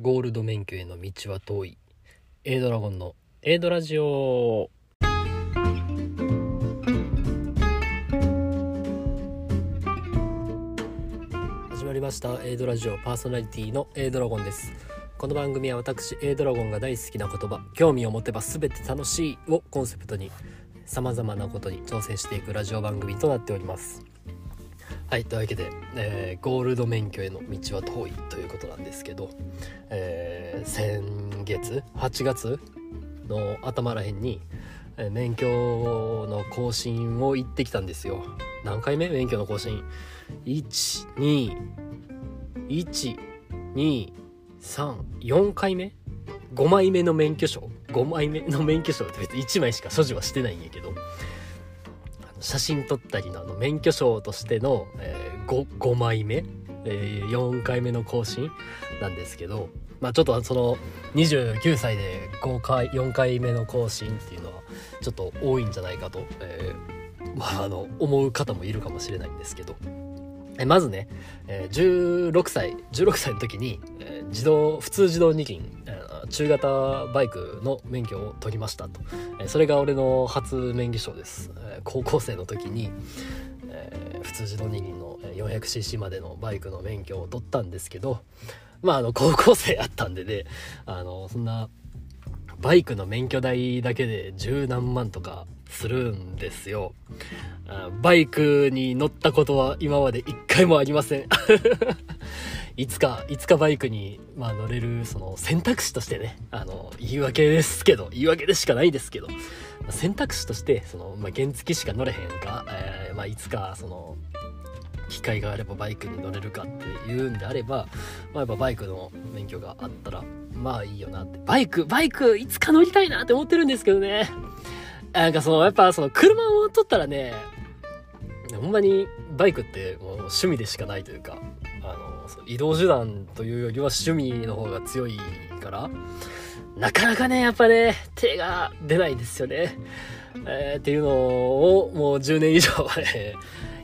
ゴールド免許への道は遠い。A ドラゴンの A ドラジオ。始まりました。A ドラジオ。パーソナリティの A ドラゴンです。この番組は私 A ドラゴンが大好きな言葉興味を持てば全て楽しいをコンセプトに様々なことに挑戦していくラジオ番組となっております。はいというわけで、えー、ゴールド免許への道は遠いということなんですけど、えー、先月8月の頭らへんに、えー、免許の更新を行ってきたんですよ。何回目？免許の更新。12123回目？5枚目の免許証？5枚目の免許証って別に1枚しか所持はしてないんやけど。写真撮ったりのあの免許証としての、えー、5, 5枚目、えー、4回目の更新なんですけど、まあ、ちょっとその29歳で5回4回目の更新っていうのはちょっと多いんじゃないかと、えー、まあ、あの思う方もいるかもしれないんですけど。えまずね、え、16歳16歳の時に、え、自動普通自動二輪、中型バイクの免許を取りましたと、え、それが俺の初免許証です、え、高校生の時に、え、普通自動二輪の 400cc までのバイクの免許を取ったんですけどまああの高校生やったんでねあのそんなバイクの免許代だけで十何万とかするんですよ。バイクに乗ったことは今まで一回もありません。いつか、いつかバイクに、まあ、乗れる、その選択肢としてね、あの、言い訳ですけど、言い訳でしかないですけど、選択肢として、その、まあ、原付しか乗れへんか、えー、まあ、いつか、その、機会があればバイクに乗れるかっていうんであれば、まあ、やっぱバイクの免許があったら、まあいいよなって。バイク、バイク、いつか乗りたいなって思ってるんですけどね。なんかその、やっぱその車を取ったらね、ほんまにバイクってもう趣味でしかないというか、移動手段というよりは趣味の方が強いから、なかなかね、やっぱね、手が出ないんですよね。えー、っていうのをもう10年以上、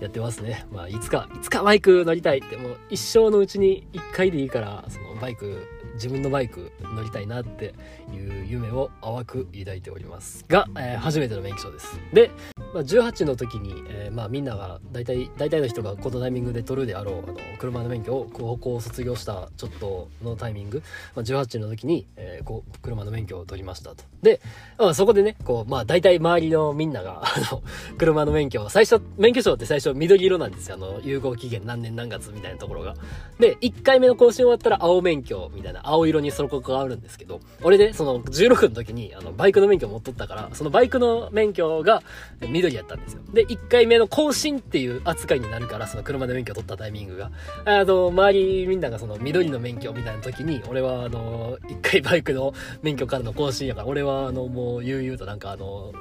やってますね。まあ、いつか、いつかバイク乗りたいって、もう一生のうちに一回でいいから、そのバイク自分のバイク乗りたいなっていう夢を淡く抱いておりますが、えー、初めての免許証ですでまあ、18の時に、えー、まあ、みんなが大体大体の人がこのタイミングで取るであろうあの車の免許を高校を卒業したちょっとのタイミング、まあ、18の時に、えー、こう車の免許を取りましたと。で、まあ、そこでねこう、まあ、大体周りのみんながあの車の免許を最初免許証って最初緑色なんですよあの有効期限何年何月みたいなところが。で1回目の更新終わったら青免許みたいな青色にその子があるんですけど俺で、ね、その16の時にあのバイクの免許を持っとったからそのバイクの免許が緑緑やったんですよ。で、1回目の更新っていう扱いになるから、その車で免許取ったタイミングが。あの、周りみんながその緑の免許みたいな時に、俺はあの、1回バイクの免許からの更新やから、俺はあの、もう悠々となんかあの、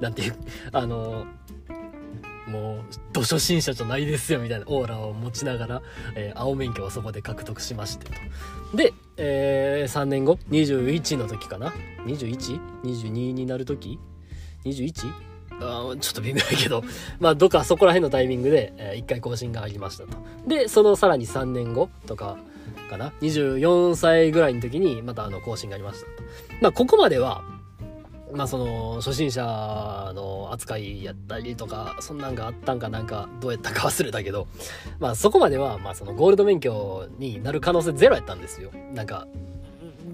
なんていう、あの、もう、土初心者じゃないですよ、みたいなオーラを持ちながら、えー、青免許をそこで獲得しましてと。で、えー、3年後、21の時かな ?21?22 になる時？21? ちょっと微妙やけど、まあ、どっかそこら辺のタイミングで、えー、1回更新がありましたと。で、そのさらに3年後とか、かな ?24 歳ぐらいの時に、またあの、更新がありましたと。まあ、ここまでは、まあ、その、初心者の扱いやったりとか、そんなんがあったんかなんか、どうやったか忘れたけど、まあ、そこまでは、まあ、その、ゴールド免許になる可能性ゼロやったんですよ。なんか、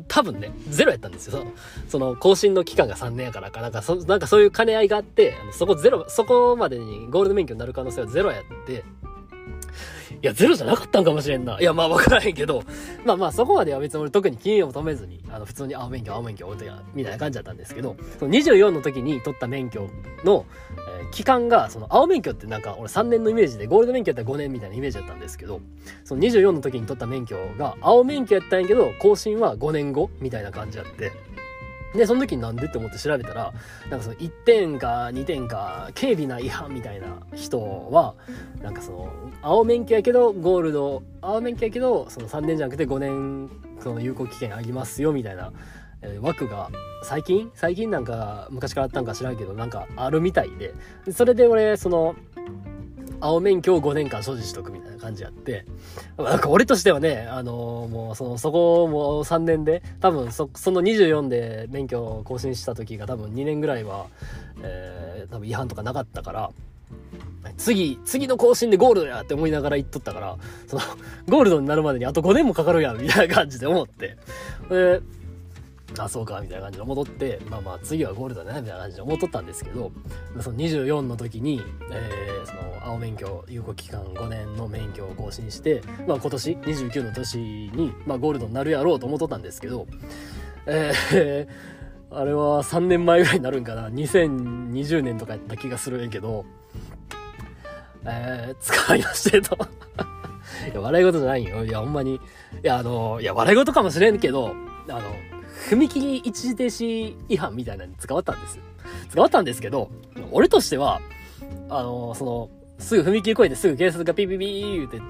多分ね、ゼロやったんですよ。その、更新の期間が3年やからか、なんかそ、なんかそういう兼ね合いがあって、そこゼロ、そこまでにゴールド免許になる可能性はゼロやって、いや、ゼロじゃなかったんかもしれんな。いや、まあ分からへんけど、まあまあそこまでは別に俺特に金を止めずに、あの、普通に青免許、青免許、俺や、みたいな感じだったんですけど、その24の時に取った免許の、えー、期間が、その青免許ってなんか俺3年のイメージで、ゴールド免許やったら5年みたいなイメージだったんですけど、その24の時に取った免許が青免許やったんやけど、更新は5年後みたいな感じやって、で、その時になんでって思って調べたら、なんかその1点か2点か、軽微な違反みたいな人は、なんかその、青免許やけど、ゴールド、青免許やけど、その3年じゃなくて5年、その有効期限ありますよ、みたいな、えー、枠が、最近？最近なんか、昔からあったんか知らんけど、なんかあるみたいで、それで俺、その、青免許を5年間所持しとくみたいな感じやって、なんか俺としてはね、あのー、もうその、そこも3年で、多分そ、その24で免許を更新した時が多分2年ぐらいは、えー、多分違反とかなかったから、次、次の更新でゴールドやって思いながら言っとったから、その、ゴールドになるまでにあと5年もかかるやん、みたいな感じで思って。で、あ、そうか、みたいな感じで戻って、まあまあ次はゴールドだね、みたいな感じで思っとったんですけど、その24の時に、えー、その、青免許、有効期間5年の免許を更新して、まあ今年、29の年に、まあゴールドになるやろうと思っとったんですけど、えー、あれは3年前ぐらいになるんかな、2020年とかやった気がするんやけど、えー、使いましてと いや、笑い事じゃないよ。いや、ほんまに。いや、あの、いや、笑い事かもしれんけど、あの、踏切一時停止違反みたいなのに使わったんです。使わったんですけど、俺としては、あの、その、すぐ踏切越えてすぐ警察がピピピーって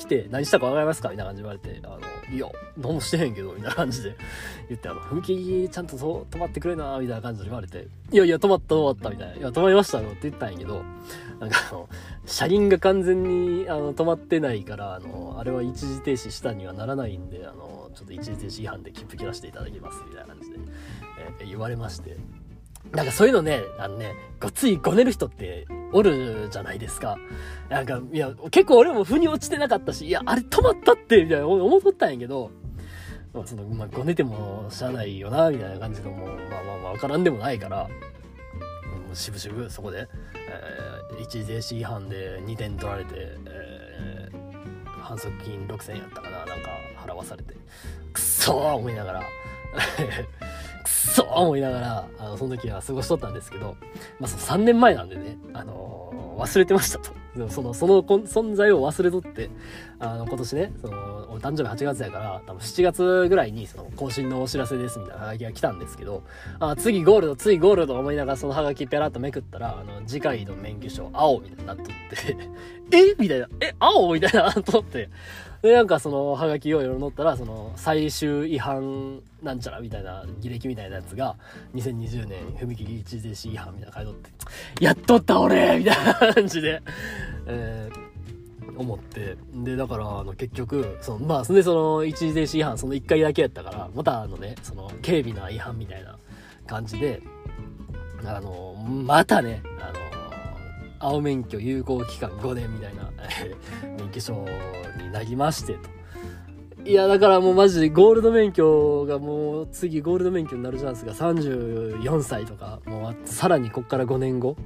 来て、何したかわかりますか？みたいな感じで言われて、あの、いや、何もしてへんけど、みたいな感じで 言って、あの、踏切ちゃんと止まってくれな、みたいな感じで言われて、いやいや、止まった止まった、みたいな。いや、止まりましたよって言ったんやけど、なんかあの、車輪が完全に、あの、止まってないから、あの、あれは一時停止したにはならないんで、あの、ちょっと一時停止違反で切符切らせていただきます、みたいな感じで、え、言われまして、なんかそういうのね、あのね、ごついごねる人っておるじゃないですか。なんか、いや、結構俺も腑に落ちてなかったし、いや、あれ止まったって、みたいな思っとったんやけど、まあ、その、まあ、ごねてもしゃあないよな、みたいな感じのもう、まあまあまあ、わからんでもないから、もうしぶしぶそこで、えー、一時停止違反で2点取られて、えー、反則金6000円やったかな、なんか払わされて、くっそー思いながら、くそ思いながら、あの、その時は過ごしとったんですけど、まあ、その3年前なんでね、あのー、忘れてましたと。その、その存在を忘れとって、あの、今年ね、その、俺誕生日8月やから、多分7月ぐらいに、その、更新のお知らせですみたいなハガキが来たんですけど、あ、次ゴールド、次ゴールド思いながらそのハガキペラッとめくったら、あの、次回の免許証、青みたいになっとって え？みたいな、え、青？みたいな、と思って、で、なんかその、ハガキをいろいろ乗ったら、その、最終違反なんちゃらみたいな、履歴みたいなやつが、2020年踏切一時停止違反みたいな書いとって、やっとった俺！みたいな感じで、えー、思って、で、だから、あの、結局、その、まあ、そんでその、一時停止違反、その1回だけやったから、またあのね、その、軽微な違反みたいな感じで、あの、またね、あの、青免許有効期間5年みたいな、免許証になりましてと。いや、だからもうマジでゴールド免許がもう次ゴールド免許になるチャンスが34歳とか、もうさらにこっから5年後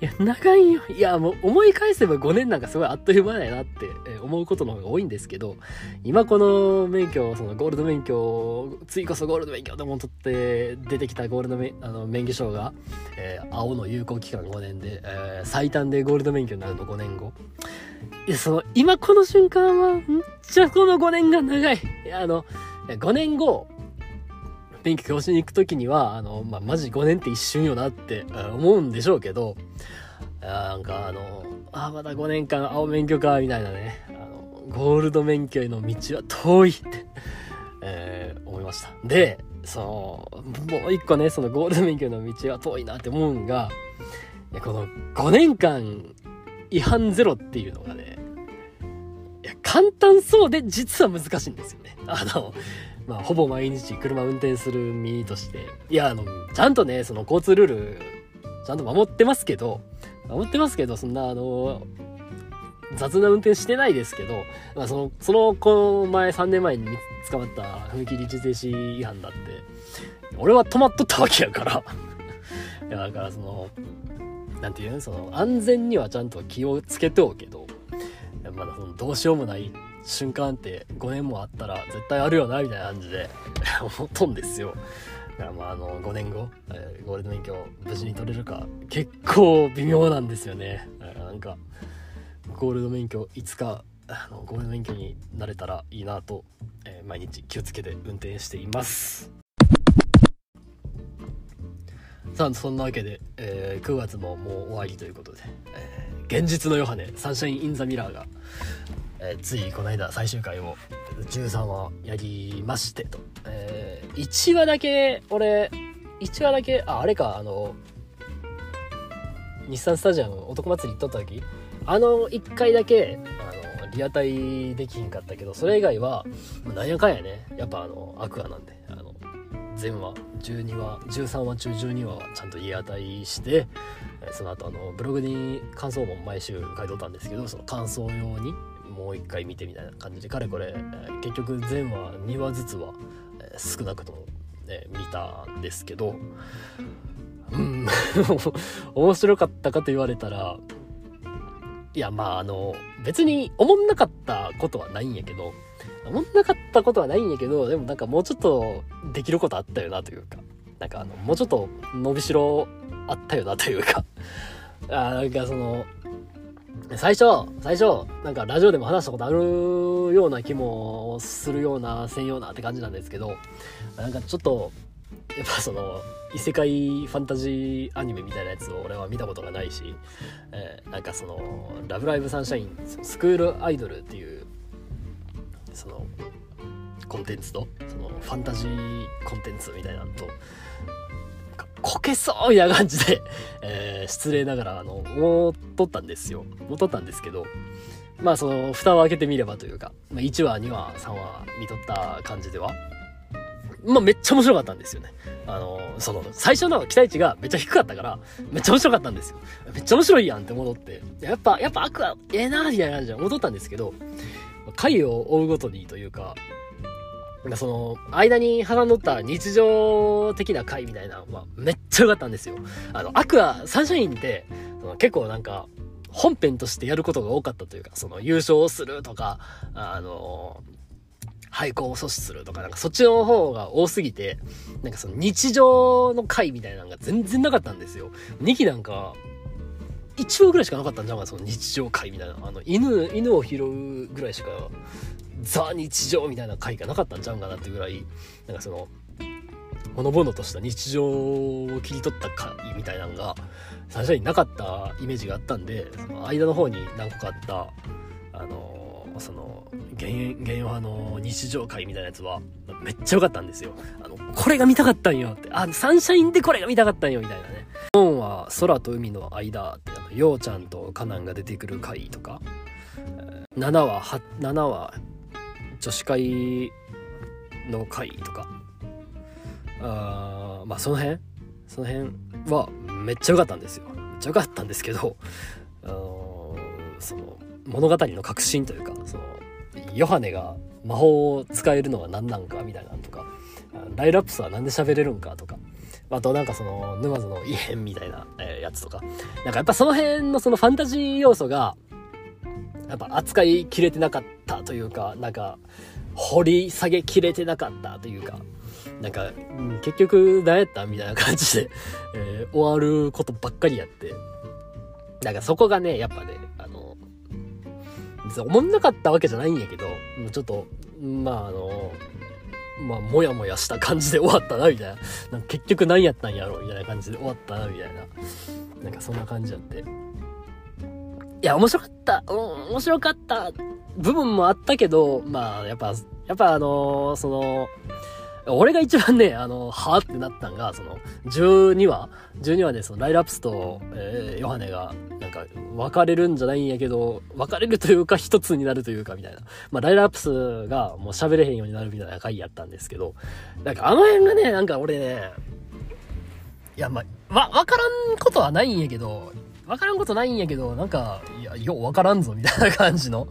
いや、長いよ。いや、もう思い返せば5年なんかすごいあっという間だよなって思うことの方が多いんですけど、今この免許、そのゴールド免許、次こそゴールド免許でも取って出てきたゴールド免あの免許証が、えー、青の有効期間5年で、えー、最短でゴールド免許になるの5年後。いや、その、今この瞬間は、ん？ちゃこの5年が長い。いや、あの、5年後、免許教師に行く時には、あの、まあ、マジ5年って一瞬よなって思うんでしょうけど、なんかあの、あ、まだ5年間青免許か、みたいなね、あの、ゴールド免許への道は遠いってえー、思いました。で、その、もう一個ね、そのゴールド免許の道は遠いなって思うんが、この5年間違反ゼロっていうのがね、いや、簡単そうで実は難しいんですよね。あの、まあ、ほぼ毎日車運転する身として、いや、あの、ちゃんとね、その交通ルール、ちゃんと守ってますけど、守ってますけど、そんな、あの、雑な運転してないですけど、まあ、その、その、この前、3年前に捕まった踏切一時停止違反だって、俺は止まっとったわけやから。いや、だからその、なんていうのその、安全にはちゃんと気をつけておけど、まだその、どうしようもない瞬間って5年もあったら絶対あるよなみたいな感じで 思っとんですよ。だからまああの5年後、えー、ゴールド免許無事に取れるか結構微妙なんですよね。なんかゴールド免許いつかあのゴールド免許になれたらいいなと、えー、毎日気をつけて運転しています。さあそんなわけで、えー、9月ももう終わりということで、えー、幻日のヨハネ Sunshine in the Mirror がえー、ついこの間最終回を13話やりましてと、えー、1話だけ俺1話だけああれかあの日産スタジアム男祭り行っとった時。あの1回だけあのリアタイできひんかったけどそれ以外はなんやかんやね。やっぱあのアクアなんであの全話12話13話中12話はちゃんとリアタイしてその後あのブログに感想も毎週書いとったんですけどその感想用にもう一回見てみたいな感じでかれこれ結局全話2話ずつはえ少なくとも、ね、見たんですけどうん 面白かったかと言われたらいやまああの別に思んなかったことはないんやけど思んなかったことはないんやけどでもなんかもうちょっとできることあったよなというかなんかあのもうちょっと伸びしろあったよなというかあなんかその最初最初なんかラジオでも話したことあるような気もするようなせんようなって感じなんですけどなんかちょっとやっぱその異世界ファンタジーアニメみたいなやつを俺は見たことがないし、えー、なんかその「ラブライブサンシャイン」スクールアイドルっていうそのコンテンツとそのファンタジーコンテンツみたいなのとこけそうみたいな感じで、えー、失礼ながらあの思っとったんですよ思っとったんですけどまあその蓋を開けてみればというか、まあ、1話2話3話見とった感じではまあめっちゃ面白かったんですよね。あの、その、最初の期待値がめっちゃ低かったから、めっちゃ面白かったんですよ。めっちゃ面白いやんって戻って、やっぱ、やっぱアクア、ええなーみたいな感じで戻ったんですけど、回を追うごとにというか、その、間に挟んどった日常的な回みたいなのはめっちゃ良かったんですよ。あの、アクア、サンシャインって、その結構なんか、本編としてやることが多かったというか、その優勝をするとか、あの、廃校を阻止するとか、なんかそっちの方が多すぎて、なんかその日常の回みたいなのが全然なかったんですよ。2期なんか、1話ぐらいしかなかったんじゃんか、その日常回みたいな。あの、犬、犬を拾うぐらいしか、ザ日常みたいな回がなかったんちゃんかなってぐらい、なんかその、ほのぼのとした日常を切り取った回みたいなのが、最初になかったイメージがあったんで、その間の方に何個かあった、あの、その、原原派の日常会みたいなやつは、めっちゃ良かったんですよ。あの、これが見たかったんよって。あ、サンシャインでこれが見たかったんよみたいなね。本は空と海の間って、ようちゃんとカナンが出てくる回とか、7話、は、7話、女子会の回とか、あまあその辺？その辺はめっちゃ良かったんですよ。めっちゃ良かったんですけど、あのー、その物語の核心というか、そのヨハネが魔法を使えるのは何なんかみたいなのとか、ライラップスは何で喋れるんかとか、あとなんかその沼津の異変みたいなやつとか、なんかやっぱその辺のそのファンタジー要素が、やっぱ扱いきれてなかったというか、なんか掘り下げきれてなかったというか、なんか、結局何やったみたいな感じで、えー、終わることばっかりやって、なんかそこがね、やっぱね、別に思んなかったわけじゃないんやけど、ちょっと、まああの、まあ、もやもやした感じで終わったな、みたいな。なんか結局何やったんやろ、みたいな感じで終わったな、みたいな。なんかそんな感じやって。いや、面白かった。うん、面白かった部分もあったけど、まあ、やっぱ、やっぱあのー、その、俺が一番ね、あの、はぁってなったんが、その、12話 ?12 話でその、ライラプスと、えー、ヨハネが、なんか、別れるんじゃないんやけど、別れるというか、一つになるというか、みたいな。まあ、ライラプスがもう喋れへんようになるみたいな回やったんですけど、なんかあの辺がね、なんか俺ね、いや、ま、わ、わからんことはないんやけど、わからんことないんやけど、なんか、いや、ようわからんぞ、みたいな感じの、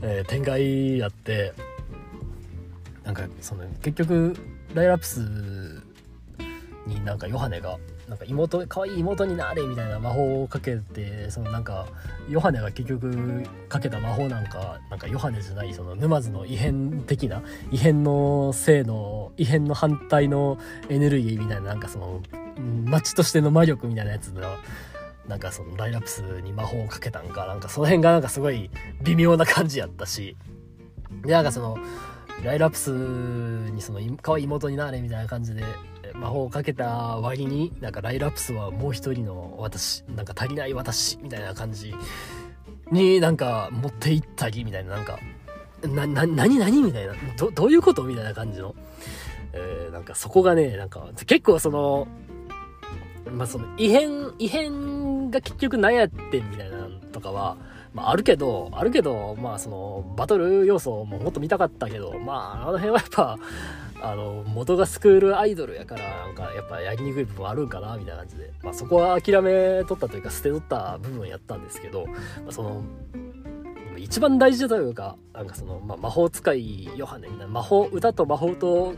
えー、展開やって、なんか、その、結局、ライラプスになんかヨハネがなんか妹可愛い妹になれみたいな魔法をかけてそのなんかヨハネが結局かけた魔法なんかなんかヨハネじゃないその沼津の異変的な異変の性の異変の反対のエネルギーみたいななんかその街としての魔力みたいなやつのなんかそのライラプスに魔法をかけたんかなんかその辺がなんかすごい微妙な感じやったし。でなんかそのライラプスにその可愛い妹になれみたいな感じで魔法をかけた割になんかライラプスはもう一人の私なんか足りない私みたいな感じになんか持っていったりみたいななんかな、な、何何みたいなど、どういうことみたいな感じの、えー、なんかそこがね、なんか結構その、まあその異変、異変が結局何やってんみたいなとかは、まあ、あるけど、あるけど、まあ、その、バトル要素ももっと見たかったけど、まあ、あの辺はやっぱ、あの、元がスクールアイドルやから、なんか、やっぱやりにくい部分あるんかな、みたいな感じで、まあ、そこは諦めとったというか、捨てとった部分やったんですけど、まあ、その、一番大事だというか、なんかその、まあ、魔法使いヨハネみたいな、魔法、歌と魔法と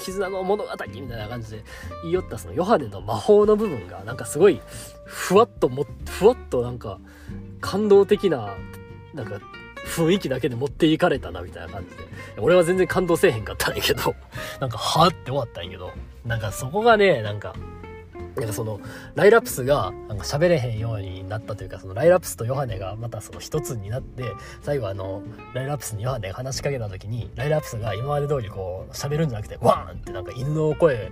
絆の物語みたいな感じで言いよったそのヨハネの魔法の部分がなんかすごいふわっともふわっとなんか感動的ななんか雰囲気だけで持っていかれたなみたいな感じで。俺は全然感動せえへんかったんやけど。なんかはって終わったんやけど。なんかそこがねなんかなんかそのライラプスがなんか喋れへんようになったというかそのライラプスとヨハネがまたその一つになって最後あのライラプスにヨハネが話しかけた時にライラプスが今まで通りこう喋るんじゃなくてワーンってなんか犬の声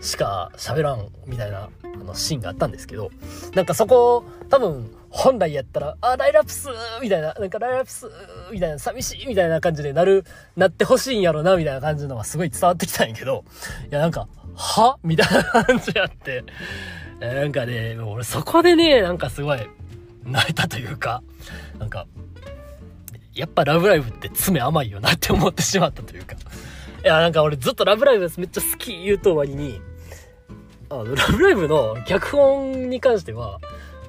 しか喋らんみたいなあのシーンがあったんですけどなんかそこ多分本来やったら、あ、ライラプスみたいな、なんかライラプスみたいな、寂しいみたいな感じでなる、なってほしいんやろな、みたいな感じのがすごい伝わってきたんやけど、いや、なんか、は？みたいな感じやって、なんかね、俺そこでね、なんかすごい泣いたというか、なんか、やっぱラブライブって爪甘いよなって思ってしまったというか。いや、なんか俺ずっとラブライブめっちゃ好き言うと終わりに、あの、ラブライブの脚本に関しては、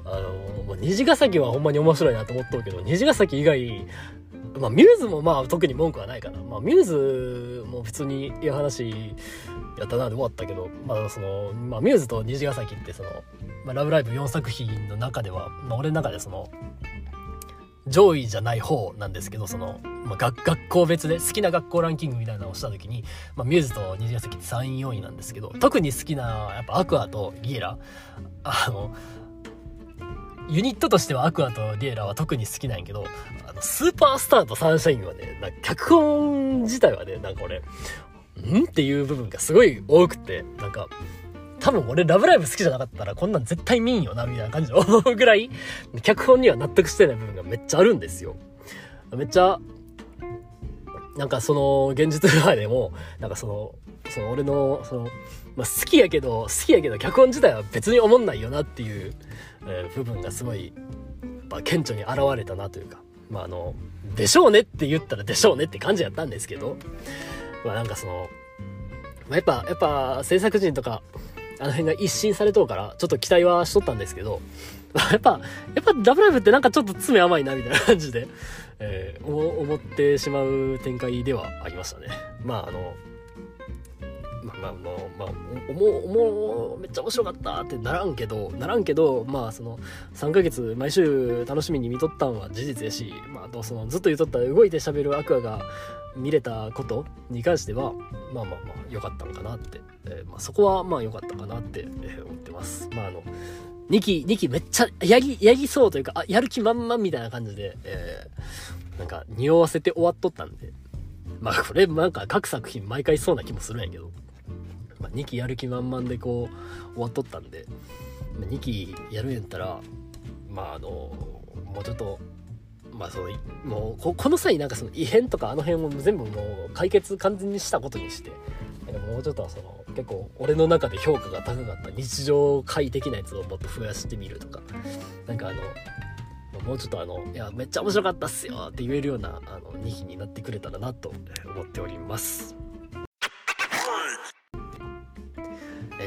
あの、虹ヶ崎はほんまに面白いなと思っとうけど、虹ヶ崎以外、まあ、ミューズもまあ特に文句はないかな。まあ、ミューズも普通にいい話やったなで終わったけど、まあその、まあミューズと虹ヶ崎ってその、まあラブライブ4作品の中では、まあ俺の中でその、上位じゃない方なんですけど、その、まあ、学学校別で好きな学校ランキングみたいなのをした時に、まあ、ミューズと虹ヶ崎って3位4位なんですけど、特に好きな、やっぱアクアとギエラ、あの、ユニットとしてはアクアとリエラは特に好きなんやけど、あの、スーパースターとサンシャインはね、なんか脚本自体はね、なんか俺、んっていう部分がすごい多くて、なんか、多分俺ラブライブ好きじゃなかったらこんなん絶対見んよな、みたいな感じのぐらい、脚本には納得してない部分がめっちゃあるんですよ。めっちゃ、なんかその、現実ルアーでも、なんかその、その俺の、その、まあ、好きやけど、好きやけど脚本自体は別に思んないよなっていう、えー、部分がすごい、まあ、顕著に現れたなというか、まああの、でしょうねって言ったらでしょうねって感じやったんですけど、まあなんかその、まあ、やっぱ、やっぱ制作陣とか、あの辺が一新されとうから、ちょっと期待はしとったんですけど、やっぱ、やっぱラブライブってなんかちょっと爪甘いなみたいな感じで、えー、思ってしまう展開ではありましたね。まああの、まあまあまあ、まあ、おも、おも、めっちゃ面白かったってならんけど、ならんけど、まあその、3ヶ月毎週楽しみに見とったんは事実やし、まあとその、ずっと言うとった動いて喋るアクアが見れたことに関しては、まあまあまあ良かったのかなって、えー、まあそこはまあ良かったかなって、え思ってます。まああの、2期、2期めっちゃやり、やりそうというか、あ、やる気満々みたいな感じで、えー、なんか匂わせて終わっとったんで、まあこれなんか各作品毎回そうな気もするんやけど、まあ、2期やる気満々でこう終わっとったんで、まあ、2期やるんやったらまああのもうちょっとまあそのもうここの際なんかその異変とかあの辺も全部もう解決完全にしたことにしてもうちょっとその結構俺の中で評価が高かった日常快的なやつをもっと増やしてみるとかなんかあのもうちょっとあのいやめっちゃ面白かったっすよって言えるようなあの2期になってくれたらなと思っております。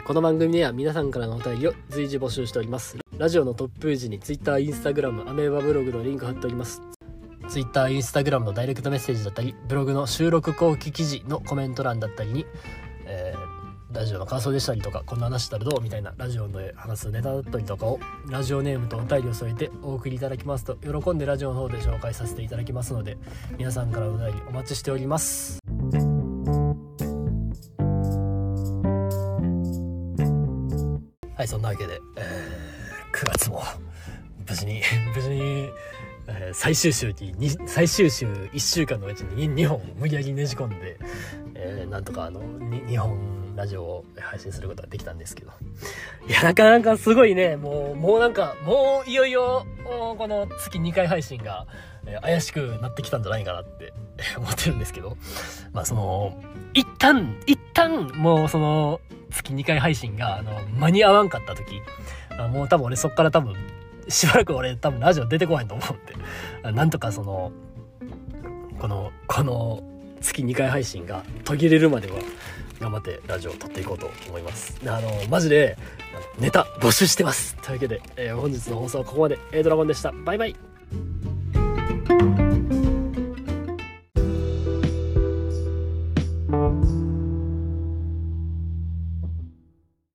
この番組では皆さんからのお便りを随時募集しております。ラジオのトップページに Twitter、Instagram、アメーバブログのリンク貼っております。Twitter、Instagram のダイレクトメッセージだったり、ブログの収録後期記事のコメント欄だったりに、えー、ラジオの感想でしたりとか、こんな話したらどうみたいなラジオで話すネタだったりとかを、ラジオネームとお便りを添えてお送りいただきますと、喜んでラジオの方で紹介させていただきますので、皆さんからお便りお待ちしております。はいそんなわけで、えー、9月も無事に無事に、えー、最終週に最終週1週間のうちに 2, 本無理やりねじ込んで、えー、なんとかあの 2, 本ラジオを配信することができたんですけど。いやなかなかすごいね。もうもうなんかもういよいよこの月2回配信が、え、怪しくなってきたんじゃないかなって 思ってるんですけど。まあその一旦一旦もうその月2回配信が、あの、間に合わんかった時、あもう多分俺そっから多分、しばらく俺多分ラジオ出てこないと思うんで。なんとかそのこのこの月2回配信が途切れるまでは頑張ってラジオを撮っていこうと思います。あのマジでネタ募集してます。というわけで、えー、本日の放送はここまで、A、ドラゴンでした。バイバイ。